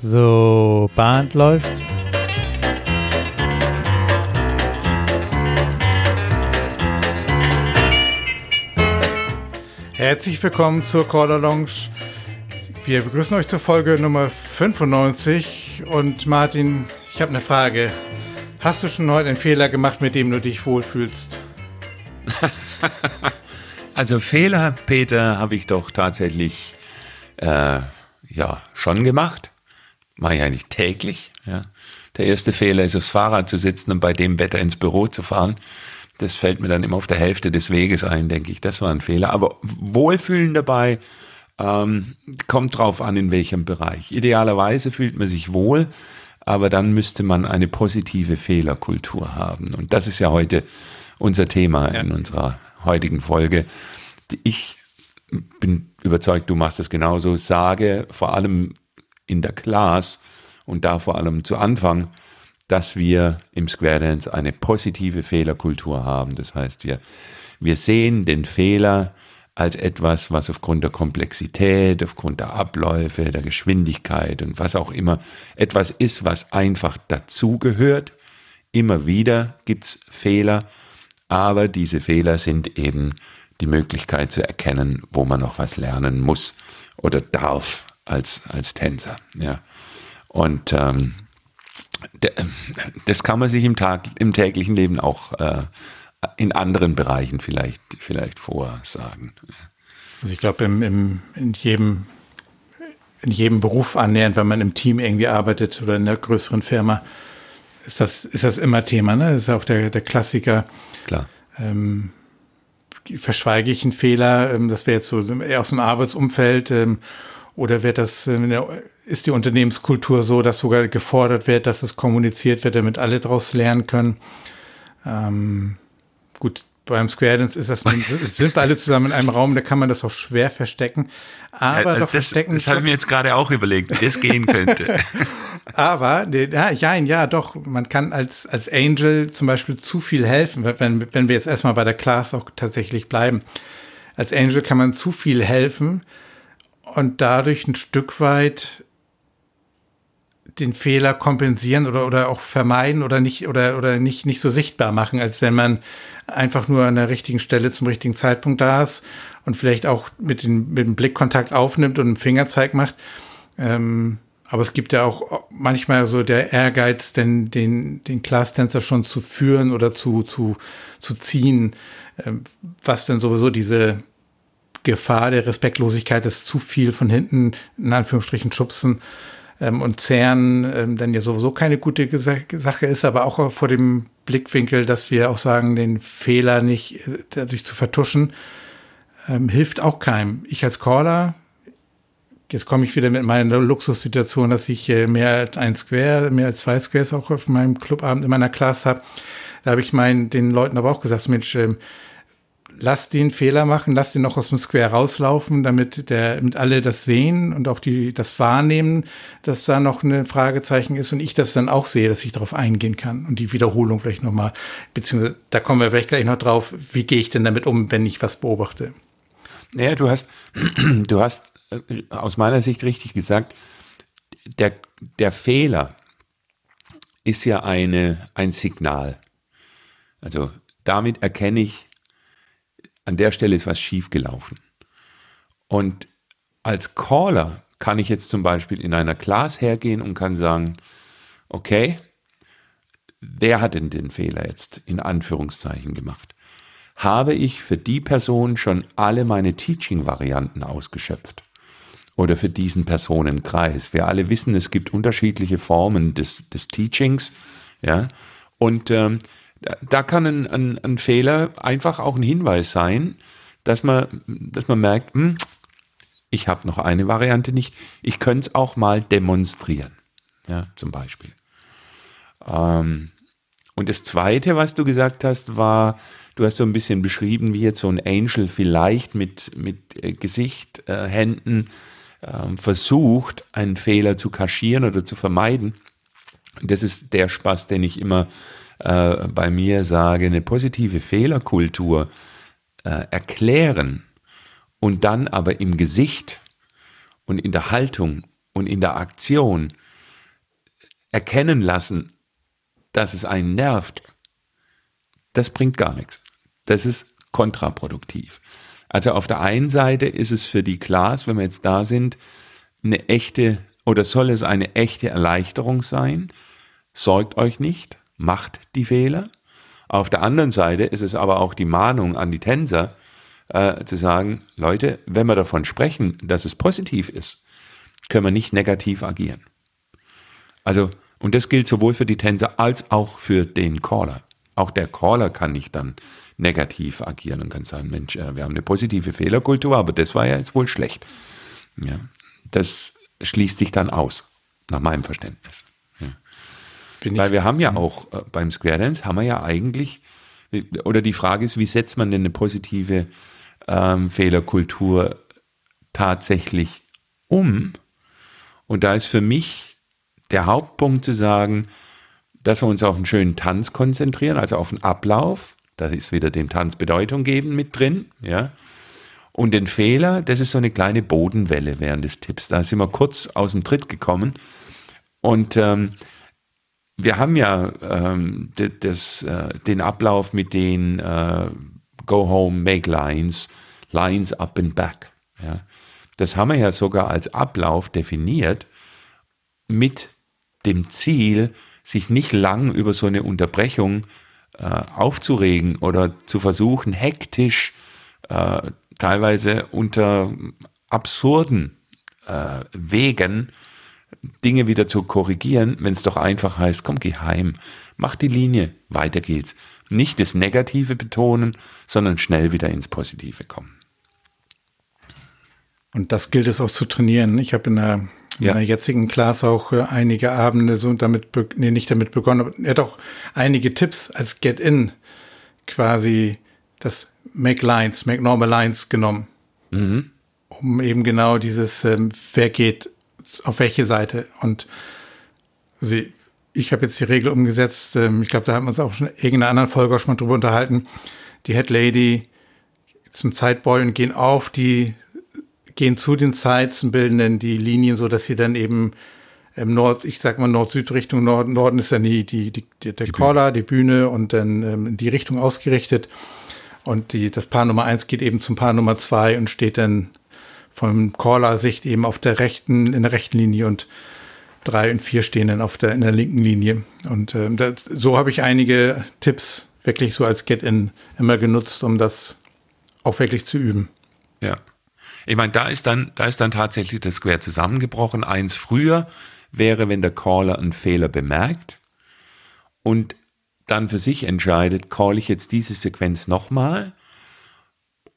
So, Band läuft. Herzlich willkommen zur Caller Lounge. Wir begrüßen euch zur Folge Nummer 95. Und Martin, ich habe eine Frage. Hast du schon heute einen Fehler gemacht, mit dem du dich wohlfühlst? also Fehler, Peter, habe ich doch tatsächlich äh, ja schon gemacht. Mache ich eigentlich täglich. Ja. Der erste Fehler ist, aufs Fahrrad zu sitzen und bei dem Wetter ins Büro zu fahren. Das fällt mir dann immer auf der Hälfte des Weges ein, denke ich. Das war ein Fehler. Aber Wohlfühlen dabei ähm, kommt drauf an, in welchem Bereich. Idealerweise fühlt man sich wohl, aber dann müsste man eine positive Fehlerkultur haben. Und das ist ja heute unser Thema ja. in unserer heutigen Folge. Ich bin überzeugt, du machst das genauso. Sage vor allem in der Class und da vor allem zu Anfang, dass wir im Square Dance eine positive Fehlerkultur haben. Das heißt, wir, wir sehen den Fehler als etwas, was aufgrund der Komplexität, aufgrund der Abläufe, der Geschwindigkeit und was auch immer etwas ist, was einfach dazugehört. Immer wieder gibt's Fehler, aber diese Fehler sind eben die Möglichkeit zu erkennen, wo man noch was lernen muss oder darf als, als Tänzer. Ja. Und ähm, das kann man sich im, Tag, im täglichen Leben auch äh, in anderen Bereichen vielleicht, vielleicht vorsagen. Also ich glaube, im, im, in, jedem, in jedem Beruf annähernd, wenn man im Team irgendwie arbeitet oder in einer größeren Firma, ist das, ist das immer Thema. Ne? Das ist auch der, der Klassiker. Klar. Ähm, verschweige ich einen Fehler, ähm, das wäre jetzt so eher aus dem Arbeitsumfeld ähm, oder wird das, äh, ist die Unternehmenskultur so, dass sogar gefordert wird, dass es kommuniziert wird, damit alle daraus lernen können? Ähm, gut, beim Square Dance ist das, sind wir alle zusammen in einem Raum, da kann man das auch schwer verstecken. Aber ja, doch das, verstecken. Das habe ich mir jetzt gerade auch überlegt, wie das gehen könnte. Aber, ja, ja, ja, doch, man kann als, als Angel zum Beispiel zu viel helfen, wenn, wenn wir jetzt erstmal bei der Class auch tatsächlich bleiben. Als Angel kann man zu viel helfen und dadurch ein Stück weit den Fehler kompensieren oder, oder auch vermeiden oder nicht oder, oder nicht, nicht so sichtbar machen, als wenn man einfach nur an der richtigen Stelle zum richtigen Zeitpunkt da ist und vielleicht auch mit, den, mit dem Blickkontakt aufnimmt und einen Fingerzeig macht. Ähm, aber es gibt ja auch manchmal so der Ehrgeiz, den, den, den Class-Tänzer schon zu führen oder zu, zu, zu ziehen, ähm, was denn sowieso diese Gefahr der Respektlosigkeit ist, zu viel von hinten, in Anführungsstrichen, schubsen ähm, und zehren, ähm, dann ja sowieso keine gute Sache ist, aber auch vor dem Blickwinkel, dass wir auch sagen, den Fehler nicht äh, dadurch zu vertuschen, ähm, hilft auch keinem. Ich als Caller, jetzt komme ich wieder mit meiner Luxussituation, dass ich äh, mehr als ein Square, mehr als zwei Squares auch auf meinem Clubabend in meiner Klasse habe. Da habe ich meinen, den Leuten aber auch gesagt, Mensch, ähm, lass den Fehler machen, lass den noch aus dem Square rauslaufen, damit der, damit alle das sehen und auch die, das wahrnehmen, dass da noch ein Fragezeichen ist und ich das dann auch sehe, dass ich darauf eingehen kann und die Wiederholung vielleicht nochmal, beziehungsweise da kommen wir vielleicht gleich noch drauf, wie gehe ich denn damit um, wenn ich was beobachte? Naja, du hast, du hast äh, aus meiner Sicht richtig gesagt, der, der Fehler ist ja eine, ein Signal. Also damit erkenne ich, an der Stelle ist was schiefgelaufen. Und als Caller kann ich jetzt zum Beispiel in einer Class hergehen und kann sagen, okay, wer hat denn den Fehler jetzt in Anführungszeichen gemacht? Habe ich für die Person schon alle meine Teaching-Varianten ausgeschöpft? Oder für diesen Personenkreis? Wir alle wissen, es gibt unterschiedliche Formen des, des Teachings, ja. Und ähm, da kann ein, ein, ein, Fehler einfach auch ein Hinweis sein, dass man, dass man merkt, hm, ich habe noch eine Variante nicht, ich könnte es auch mal demonstrieren, ja, zum Beispiel. Ähm, und das Zweite, was du gesagt hast, war, du hast so ein bisschen beschrieben, wie jetzt so ein Angel vielleicht mit, mit äh, Gesicht, äh, Händen äh, versucht, einen Fehler zu kaschieren oder zu vermeiden. Das ist der Spaß, den ich immer äh, bei mir sage, eine positive Fehlerkultur äh, erklären und dann aber im Gesicht und in der Haltung und in der Aktion erkennen lassen, dass es einen nervt, das bringt gar nichts. Das ist kontraproduktiv. Also auf der einen Seite ist es für die Class, wenn wir jetzt da sind, eine echte oder soll es eine echte Erleichterung sein? Sorgt euch nicht, macht die Fehler. Auf der anderen Seite ist es aber auch die Mahnung an die Tänzer, äh, zu sagen, Leute, wenn wir davon sprechen, dass es positiv ist, können wir nicht negativ agieren. Also, und das gilt sowohl für die Tänzer als auch für den Caller. Auch der Caller kann nicht dann negativ agieren und kann sagen, Mensch, äh, wir haben eine positive Fehlerkultur, aber das war ja jetzt wohl schlecht. Ja, das schließt sich dann aus, nach meinem Verständnis. Ja. Weil wir haben ja auch äh, beim Square Dance haben wir ja eigentlich, oder die Frage ist, wie setzt man denn eine positive ähm, Fehlerkultur tatsächlich um? Und da ist für mich der Hauptpunkt zu sagen, dass wir uns auf einen schönen Tanz konzentrieren, also auf den Ablauf. Da ist wieder dem Tanz Bedeutung geben mit drin, ja. Und den Fehler, das ist so eine kleine Bodenwelle während des Tipps. Da sind wir kurz aus dem Tritt gekommen. Und ähm, wir haben ja ähm, das, äh, den Ablauf mit den äh, Go Home, Make Lines, Lines Up and Back. Ja. Das haben wir ja sogar als Ablauf definiert mit dem Ziel, sich nicht lang über so eine Unterbrechung äh, aufzuregen oder zu versuchen, hektisch, äh, teilweise unter absurden äh, Wegen Dinge wieder zu korrigieren, wenn es doch einfach heißt, komm, geh heim, mach die Linie, weiter geht's. Nicht das Negative betonen, sondern schnell wieder ins Positive kommen. Und das gilt es auch zu trainieren. Ich habe in der, in ja. jetzigen Class auch äh, einige Abende so damit, nee, nicht damit begonnen, aber er hat auch einige Tipps als Get-In quasi das Make Lines, Make Normal Lines genommen. Mhm. Um eben genau dieses, ähm, wer geht auf welche Seite. Und sie, ich habe jetzt die Regel umgesetzt, ähm, ich glaube, da haben wir uns auch schon in irgendeiner anderen Folge auch schon mal drüber unterhalten. Die Head Lady zum Sideboy und gehen auf die gehen zu den Sites und bilden dann die Linien so, dass sie dann eben im Nord, ich sag mal Nord-Süd-Richtung, Nord, Norden ist dann die, die, die, die der Caller, die Bühne und dann ähm, in die Richtung ausgerichtet. Und die, das Paar Nummer eins geht eben zum Paar Nummer zwei und steht dann vom Caller-Sicht eben auf der rechten, in der rechten Linie und drei und vier stehen dann auf der, in der linken Linie. Und ähm, das, so habe ich einige Tipps wirklich so als Get-In immer genutzt, um das auch wirklich zu üben. Ja. Ich meine, da ist dann, da ist dann tatsächlich das Square zusammengebrochen. Eins früher wäre, wenn der Caller einen Fehler bemerkt und dann für sich entscheidet, call ich jetzt diese Sequenz nochmal,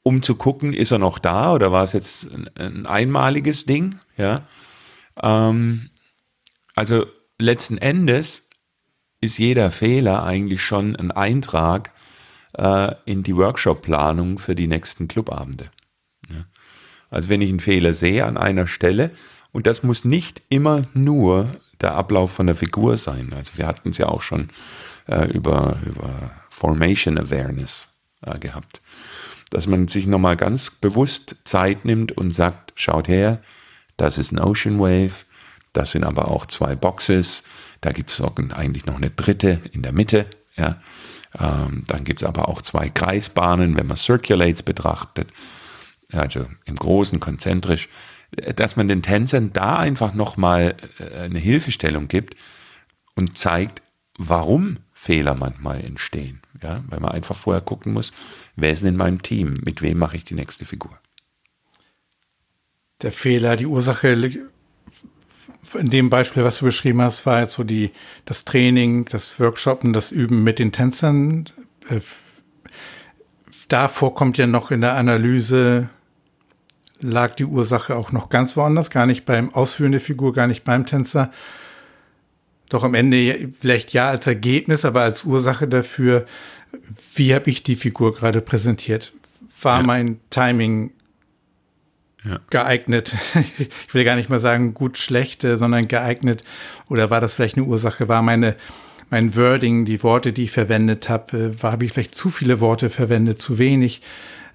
um zu gucken, ist er noch da oder war es jetzt ein, ein einmaliges Ding? Ja. Ähm, also letzten Endes ist jeder Fehler eigentlich schon ein Eintrag äh, in die Workshop-Planung für die nächsten Clubabende. Also wenn ich einen Fehler sehe an einer Stelle, und das muss nicht immer nur der Ablauf von der Figur sein. Also wir hatten es ja auch schon äh, über, über Formation Awareness äh, gehabt. Dass man sich nochmal ganz bewusst Zeit nimmt und sagt, schaut her, das ist ein Ocean Wave, das sind aber auch zwei Boxes, da gibt es eigentlich noch eine dritte in der Mitte, ja. Ähm, dann gibt es aber auch zwei Kreisbahnen, wenn man Circulates betrachtet also im Großen konzentrisch, dass man den Tänzern da einfach nochmal äh, eine Hilfestellung gibt und zeigt, warum Fehler manchmal entstehen. Ja, weil man einfach vorher gucken muss, wer ist denn in meinem Team, mit wem mache ich die nächste Figur. Der Fehler, die Ursache in dem Beispiel, was du beschrieben hast, war jetzt so die, das Training, das Workshoppen, das Üben mit den Tänzern. Äh, davor kommt ja noch in der Analyse lag die Ursache auch noch ganz woanders, gar nicht beim Ausführen der Figur, gar nicht beim Tänzer. Doch am Ende vielleicht ja als Ergebnis, aber als Ursache dafür, wie habe ich die Figur gerade präsentiert? War ja. mein Timing ja. geeignet? ich will gar nicht mal sagen gut, schlecht, sondern geeignet. Oder war das vielleicht eine Ursache? War meine mein Wording, die Worte, die ich verwendet habe, war habe ich vielleicht zu viele Worte verwendet, zu wenig?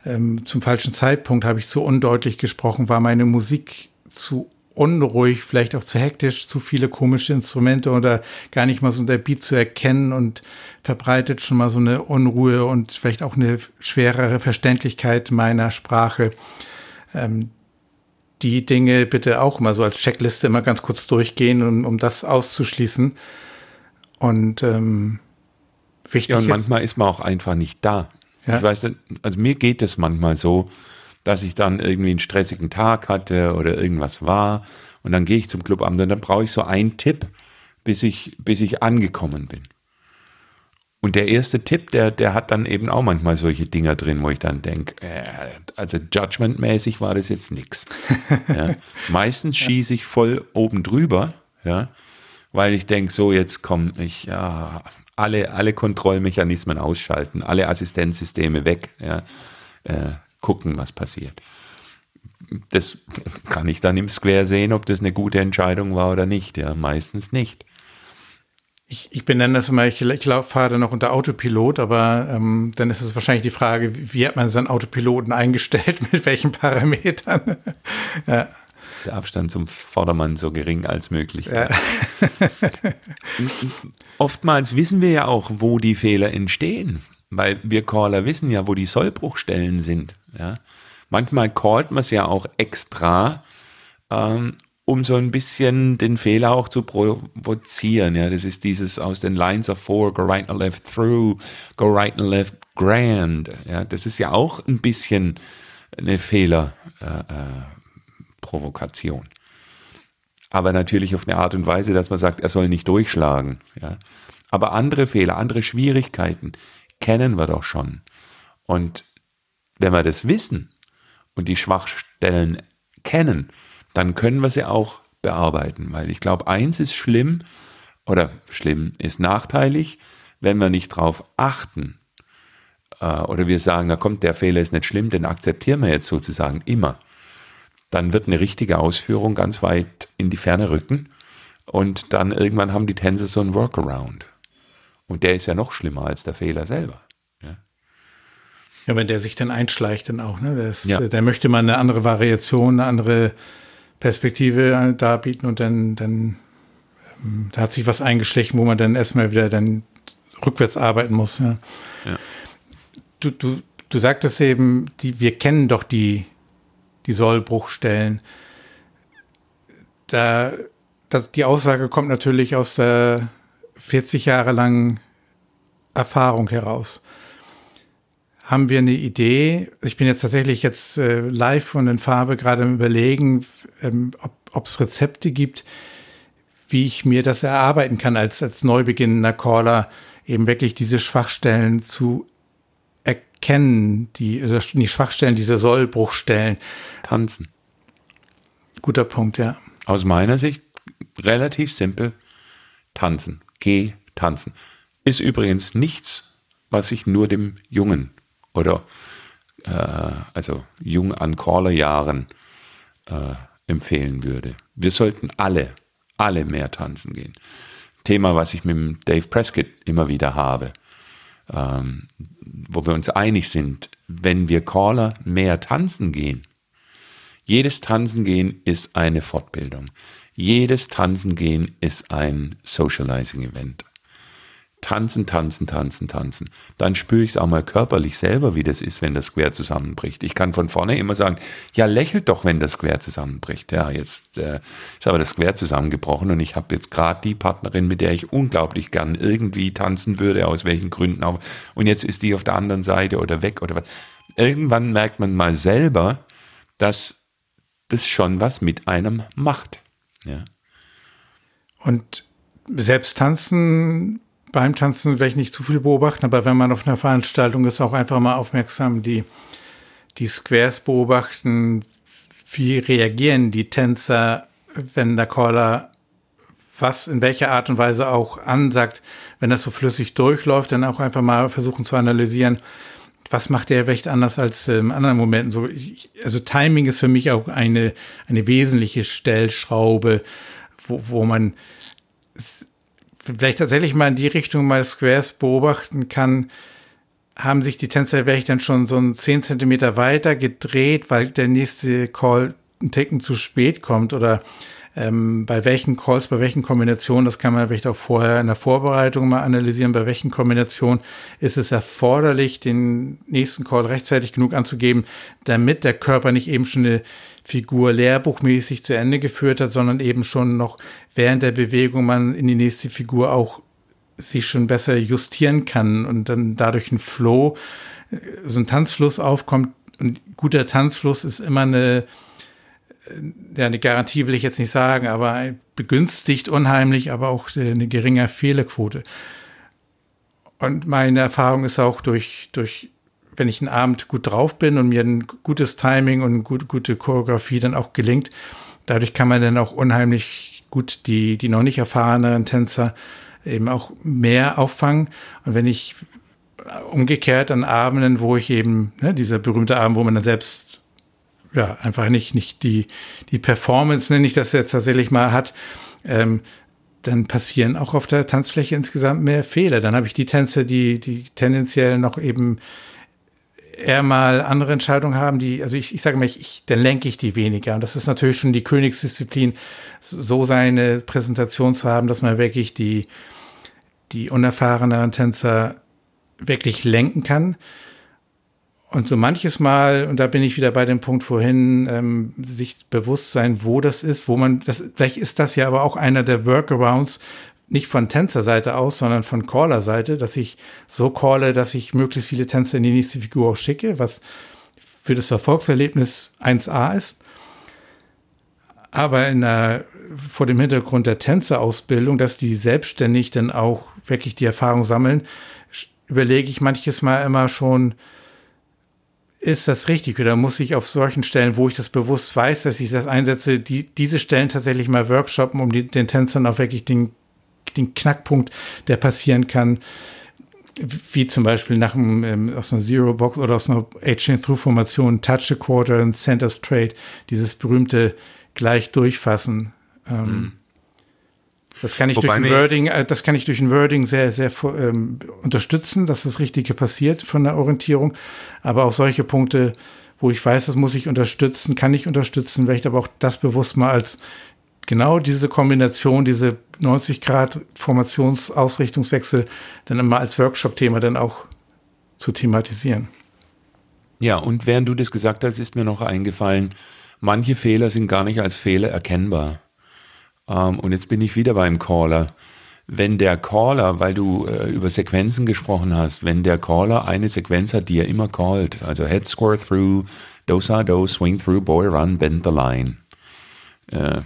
ähm, zum falschen Zeitpunkt habe ich zu undeutlich gesprochen, war meine Musik zu unruhig, vielleicht auch zu hektisch, zu viele komische Instrumente oder gar nicht mal so der Beat zu erkennen und verbreitet schon mal so eine Unruhe und vielleicht auch eine schwerere Verständlichkeit meiner Sprache. Ähm, die Dinge bitte auch mal so als Checkliste immer ganz kurz durchgehen, um, um das auszuschließen. Und ähm, wichtig ja, und manchmal ist man auch einfach nicht da. Ja. Ich weiß, also mir geht es manchmal so, dass ich dann irgendwie einen stressigen Tag hatte oder irgendwas war und dann gehe ich zum Clubamt und dann brauche ich so einen Tipp, bis ich, bis ich angekommen bin. Und der erste Tipp, der, der hat dann eben auch manchmal solche Dinger drin, wo ich dann denke, äh, also judgmentmäßig war das jetzt nichts. Ja. Meistens schieße ich voll oben drüber, ja, weil ich denke, so jetzt komme ich, ja, alle, alle Kontrollmechanismen ausschalten, alle Assistenzsysteme weg, ja, äh, gucken, was passiert. Das kann ich dann im Square sehen, ob das eine gute Entscheidung war oder nicht. Ja, meistens nicht. Ich, ich benenne das immer, ich, ich fahre dann noch unter Autopilot, aber ähm, dann ist es wahrscheinlich die Frage, wie, hat man seinen Autopiloten eingestellt, mit welchen Parametern? ja. Der Abstand zum Vordermann so gering als möglich. Ja. Oftmals wissen wir ja auch, wo die Fehler entstehen, weil wir Caller wissen ja, wo die Sollbruchstellen sind. Ja? Manchmal callt man es ja auch extra, ähm, um so ein bisschen den Fehler auch zu provozieren. Ja, das ist dieses aus den Lines of Four, go right and left through, go right and left grand. Ja, das ist ja auch ein bisschen eine Fehlerprovokation. Äh, äh, Aber natürlich auf eine Art und Weise, dass man sagt, er soll nicht durchschlagen. Ja. Aber andere Fehler, andere Schwierigkeiten kennen wir doch schon. Und wenn wir das wissen und die Schwachstellen kennen, dann können wir sie auch bearbeiten. Weil ich glaube, eins ist schlimm oder schlimm ist nachteilig, wenn wir nicht drauf achten. Äh, oder wir sagen, na kommt, der Fehler ist nicht schlimm, den akzeptieren wir jetzt sozusagen immer. Dann wird eine richtige Ausführung ganz weit in die Ferne rücken und dann irgendwann haben die Tänzer so einen Workaround. Und der ist ja noch schlimmer als der Fehler selber. Ja, wenn der sich dann einschleicht, dann auch, ne? Der, ist, ja. der möchte mal eine andere Variation, eine andere Perspektive darbieten und dann, dann ähm, da hat sich was eingeschlichen, wo man dann erstmal wieder dann rückwärts arbeiten muss. Ja. ja. Du, du, du sagtest eben, die, wir kennen doch die, die Sollbruchstellen. Da, das, die Aussage kommt natürlich aus der 40 Jahre langen Erfahrung heraus. Haben wir eine Idee? Ich bin jetzt tatsächlich jetzt äh, live und in Farbe gerade im Überlegen, ähm, ob es Rezepte gibt, wie ich mir das erarbeiten kann als, als neu beginnender Caller, eben wirklich diese Schwachstellen zu erkennen, die, also die Schwachstellen, diese Sollbruchstellen. Tanzen. Guter Punkt, ja. Aus meiner Sicht relativ simpel. Tanzen. Geh tanzen. Ist übrigens nichts, was ich nur dem Jungen oder äh, also jung an Caller-Jahren äh, empfehlen würde. Wir sollten alle, alle mehr tanzen gehen. Thema, was ich mit Dave Prescott immer wieder habe, ähm, wo wir uns einig sind, wenn wir Caller mehr tanzen gehen, jedes Tanzen gehen ist eine Fortbildung. Jedes Tanzen gehen ist ein Socializing Event tanzen, tanzen, tanzen, tanzen. Dann spüre ich es auch mal körperlich selber, wie das ist, wenn das Square zusammenbricht. Ich kann von vorne immer sagen, ja, lächelt doch, wenn das Square zusammenbricht. Ja, jetzt äh, ist aber das Square zusammengebrochen und ich habe jetzt gerade die Partnerin, mit der ich unglaublich gern irgendwie tanzen würde, aus welchen Gründen auch. Und jetzt ist die auf der anderen Seite oder weg oder was. Irgendwann merkt man mal selber, dass das schon was mit einem macht. Ja. Und selbst tanzen beim Tanzen werde ich nicht zu viel beobachten, aber wenn man auf einer Veranstaltung ist, auch einfach mal aufmerksam die, die Squares beobachten, wie reagieren die Tänzer, wenn der Caller was in welcher Art und Weise auch ansagt, wenn das so flüssig durchläuft, dann auch einfach mal versuchen zu analysieren, was macht der recht anders als in anderen Momenten. So, ich, also Timing ist für mich auch eine, eine wesentliche Stellschraube, wo, wo man vielleicht tatsächlich mal in die Richtung mal Squares beobachten kann, haben sich die Tänzer vielleicht dann schon so ein 10 Zentimeter weiter gedreht, weil der nächste Call einen Ticken zu spät kommt? Oder ähm, bei welchen Calls, bei welchen Kombinationen, das kann man vielleicht auch vorher in der Vorbereitung mal analysieren, bei welchen Kombinationen ist es erforderlich, den nächsten Call rechtzeitig genug anzugeben, damit der Körper nicht eben schon eine Figur lehrbuchmäßig zu Ende geführt hat, sondern eben schon noch während der Bewegung man in die nächste Figur auch sich schon besser justieren kann und dann dadurch ein Flow, äh, so ein Tanzfluss aufkommt. Und guter Tanzfluss ist immer eine, ja, eine Garantie will ich jetzt nicht sagen, aber begünstigt unheimlich, aber auch eine geringe Fehlerquote. Und meine Erfahrung ist auch durch, durch, wenn ich einen Abend gut drauf bin und mir ein gutes Timing und gut, gute Choreografie dann auch gelingt, dadurch kann man dann auch unheimlich gut die, die noch nicht erfahreneren Tänzer eben auch mehr auffangen. Und wenn ich umgekehrt an Abenden, wo ich eben, ne, dieser berühmte Abend, wo man dann selbst ja, einfach nicht, nicht die, die Performance, nenne ich das jetzt tatsächlich mal hat, ähm, dann passieren auch auf der Tanzfläche insgesamt mehr Fehler. Dann habe ich die Tänze, die, die tendenziell noch eben eher mal andere Entscheidungen haben, die, also ich, ich sage mal, ich, ich, dann lenke ich die weniger. Und das ist natürlich schon die Königsdisziplin, so seine Präsentation zu haben, dass man wirklich die, die unerfahreneren Tänzer wirklich lenken kann. Und so manches Mal, und da bin ich wieder bei dem Punkt vorhin, ähm, sich bewusst sein, wo das ist, wo man, das, vielleicht ist das ja aber auch einer der Workarounds, nicht von Tänzerseite aus, sondern von Caller-Seite, dass ich so calle, dass ich möglichst viele Tänzer in die nächste Figur auch schicke, was für das Erfolgserlebnis 1A ist. Aber in der, vor dem Hintergrund der Tänzerausbildung, dass die selbstständig dann auch wirklich die Erfahrung sammeln, überlege ich manches Mal immer schon, ist das richtig oder muss ich auf solchen Stellen, wo ich das bewusst weiß, dass ich das einsetze, die, diese Stellen tatsächlich mal workshoppen, um die, den Tänzern auch wirklich den, den Knackpunkt, der passieren kann, wie zum Beispiel nach einem, ähm, aus einer Zero Box oder aus einer H-Chain-Through-Formation, Touch a Quarter Center Straight, dieses berühmte gleich durchfassen. Ähm, mhm. Das kann ich Wobei durch ein Wording, äh, das kann ich durch ein Wording sehr, sehr ähm, unterstützen, dass das Richtige passiert von der Orientierung. Aber auch solche Punkte, wo ich weiß, das muss ich unterstützen, kann ich unterstützen, werde ich aber auch das bewusst mal als genau diese Kombination, diese 90 Grad Formationsausrichtungswechsel dann immer als Workshop-Thema dann auch zu thematisieren. Ja, und während du das gesagt hast, ist mir noch eingefallen, manche Fehler sind gar nicht als Fehler erkennbar. Ähm, und jetzt bin ich wieder beim Caller. Wenn der Caller, weil du äh, über Sequenzen gesprochen hast, wenn der Caller eine Sequenz hat, die er immer callt, also Head Score Through, Do Sa Do, Swing Through, Boy Run, Bend the Line. Äh,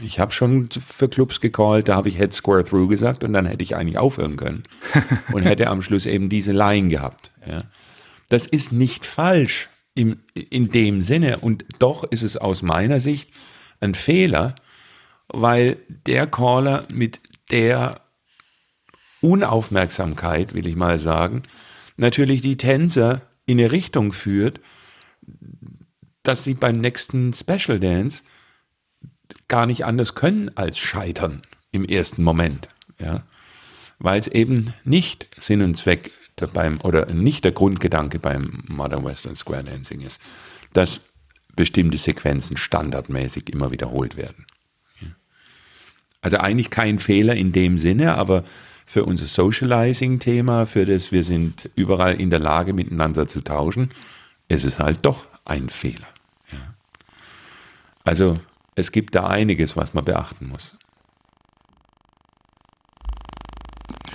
ich habe schon für Clubs gecallt, da habe ich Head Square Through gesagt und dann hätte ich eigentlich aufhören können und hätte am Schluss eben diese Line gehabt. Ja. Das ist nicht falsch im, in dem Sinne und doch ist es aus meiner Sicht ein Fehler, weil der Caller mit der Unaufmerksamkeit, will ich mal sagen, natürlich die Tänzer in eine Richtung führt, dass sie beim nächsten Special Dance gar nicht anders können als scheitern im ersten Moment, ja, weil es eben nicht Sinn und Zweck beim oder nicht der Grundgedanke beim Modern Western Square Dancing ist, dass bestimmte Sequenzen standardmäßig immer wiederholt werden. Also eigentlich kein Fehler in dem Sinne, aber für unser Socializing-Thema, für das wir sind überall in der Lage, miteinander zu tauschen, ist es halt doch ein Fehler. Ja. Also es gibt da einiges, was man beachten muss.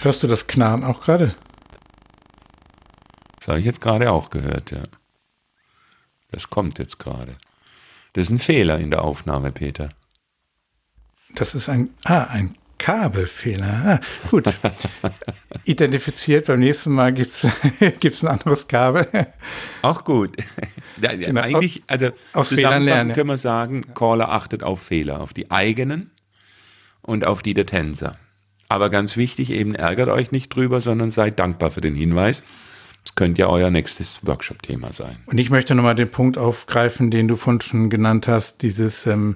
Hörst du das Knarren auch gerade? Das habe ich jetzt gerade auch gehört, ja. Das kommt jetzt gerade. Das ist ein Fehler in der Aufnahme, Peter. Das ist ein, ah, ein Kabelfehler. Ah, gut. Identifiziert, beim nächsten Mal gibt es ein anderes Kabel. Auch gut. genau. Eigentlich, also aus Fehlern lernen. können wir sagen, Caller achtet auf Fehler, auf die eigenen und auf die der Tänzer. Aber ganz wichtig, eben ärgert euch nicht drüber, sondern seid dankbar für den Hinweis das könnte ja euer nächstes Workshop-Thema sein. Und ich möchte nochmal den Punkt aufgreifen, den du vorhin schon genannt hast, dieses ähm,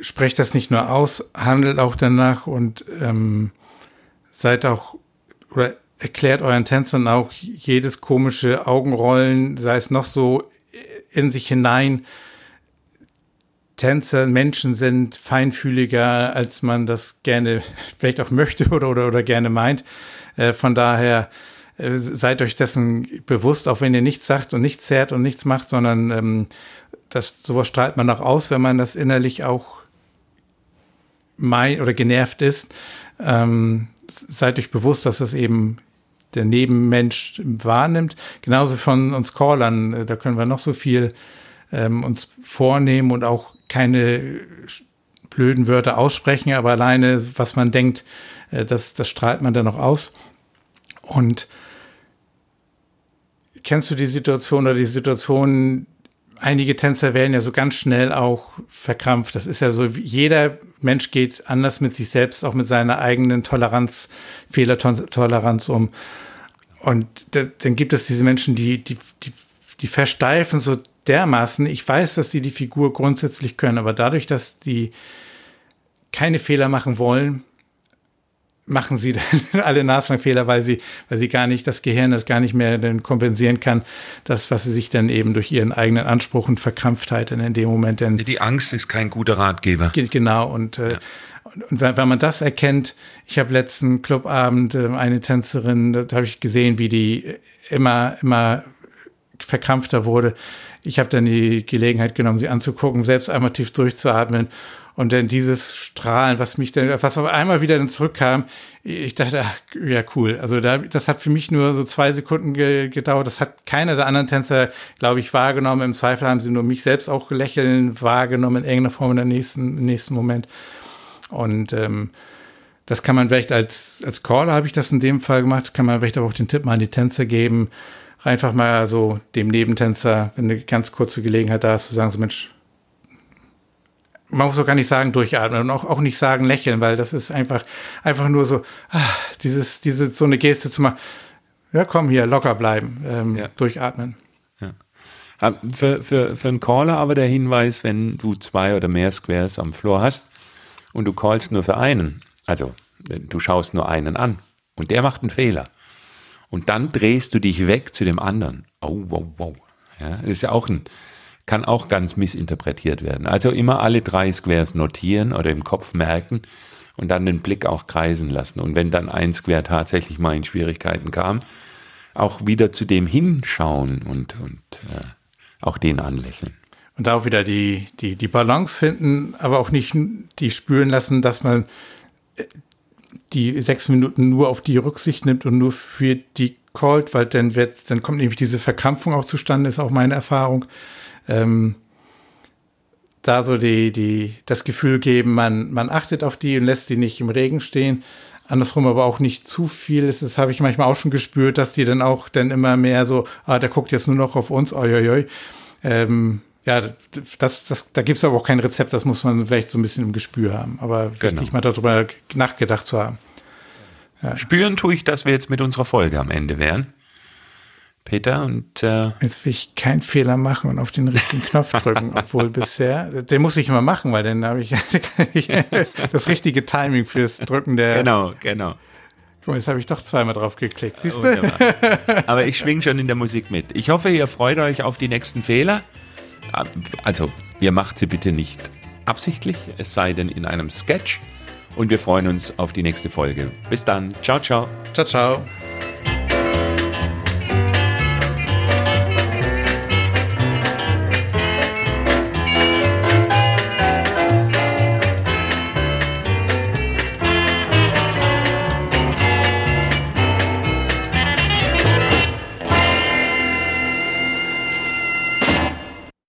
sprecht das nicht nur aus, handelt auch danach und ähm, seid auch oder erklärt euren Tänzern auch jedes komische Augenrollen, sei es noch so in sich hinein Tänzer Menschen sind feinfühliger, als man das gerne vielleicht auch möchte oder, oder, oder gerne meint. Äh, von daher seid euch dessen bewusst, auch wenn ihr nichts sagt und nichts zerrt und nichts macht, sondern ähm, das, sowas strahlt man auch aus, wenn man das innerlich auch meint oder genervt ist. Ähm, seid euch bewusst, dass das eben der Nebenmensch wahrnimmt. Genauso von uns Callern, äh, da können wir noch so viel ähm, uns vornehmen und auch keine blöden Wörter aussprechen, aber alleine, was man denkt, äh, das, das strahlt man dann noch aus. Und kennst du die Situation oder die Situation, einige Tänzer werden ja so ganz schnell auch verkrampft. Das ist ja so, jeder Mensch geht anders mit sich selbst, auch mit seiner eigenen Toleranz, Fehlertoleranz um. Und da, dann gibt es diese Menschen, die, die, die, die versteifen so dermaßen. Ich weiß, dass die die Figur grundsätzlich können, aber dadurch, dass die keine Fehler machen wollen, machen sie dann alle Nasfangfehler, weil sie, weil sie gar nicht, das Gehirn das gar nicht mehr dann kompensieren kann, das, was sie sich dann eben durch ihren eigenen Anspruch und Verkrampftheit in dem Moment dann. Die Angst ist kein guter Ratgeber. Genau, und, äh, ja. und, wenn man das erkennt, ich habe letzten Clubabend äh, eine Tänzerin, da habe ich gesehen, wie die immer, immer verkrampfter wurde. Ich habe dann die Gelegenheit genommen, sie anzugucken, selbst einmal tief durchzuatmen und dann dieses Strahlen, was mich dann, was auf einmal wieder dann zurückkam, ich dachte, ach, ja, cool. Also da, das hat für mich nur so zwei Sekunden ge gedauert. Das hat keiner der anderen Tänzer, glaube ich, wahrgenommen. Im Zweifel haben sie nur mich selbst auch lächeln wahrgenommen in irgendeiner Form in der nächsten, im nächsten Moment. Und ähm, das kann man vielleicht als, als Caller habe ich das in dem Fall gemacht, kann man vielleicht aber auch den Tipp mal an die Tänzer geben. Einfach mal so dem Nebentänzer, wenn eine ganz kurze Gelegenheit da ist, zu sagen, so Mensch, man muss auch gar nicht sagen durchatmen und auch, auch nicht sagen lächeln, weil das ist einfach, einfach nur so, ah, dieses, diese, so eine Geste zu machen. Ja, komm hier, locker bleiben, ähm, ja. durchatmen. Ja. Ah, für, für, für einen Caller aber der Hinweis, wenn du zwei oder mehr Squares am Floor hast und du callst nur für einen, also du schaust nur einen an und der macht einen Fehler. Und dann drehst du dich weg zu dem anderen. Oh, wow, wow. Ja, das ist ja auch ein, kann auch ganz missinterpretiert werden. Also immer alle drei Squares notieren oder im Kopf merken und dann den Blick auch kreisen lassen. Und wenn dann ein Square tatsächlich mal in Schwierigkeiten kam, auch wieder zu dem hinschauen und, und äh, auch den anlächeln. Und da auch wieder die, die, die Balance finden, aber auch nicht die spüren lassen, dass man äh, die sechs Minuten nur auf die Rücksicht nimmt und nur für die callt, weil dann wird, dann kommt nämlich diese Verkrampfung auch zustande, ist auch meine Erfahrung ähm, da so die, die, das Gefühl geben, man, man achtet auf die und lässt die nicht im Regen stehen. Andersrum aber auch nicht zu viel. Das, habe ich manchmal auch schon gespürt, dass die dann auch dann immer mehr so, ah, der guckt jetzt nur noch auf uns, oi, oi, oi. Ähm, ja, das, das, da gibt es aber auch kein Rezept, das muss man vielleicht so ein bisschen im Gespür haben. Aber genau. wirklich mal darüber nachgedacht zu haben. Ja. Spüren tue ich, dass wir jetzt mit unserer Folge am Ende wären. Peter. Und äh jetzt will ich keinen Fehler machen und auf den richtigen Knopf drücken, obwohl bisher, den muss ich immer machen, weil dann habe ich, ich das richtige Timing fürs Drücken der. Genau, genau. Guck mal, jetzt habe ich doch zweimal drauf geklickt. Siehst du? Aber ich schwing schon in der Musik mit. Ich hoffe, ihr freut euch auf die nächsten Fehler. Also, ihr macht sie bitte nicht absichtlich, es sei denn in einem Sketch. Und wir freuen uns auf die nächste Folge. Bis dann. Ciao, ciao. Ciao, ciao.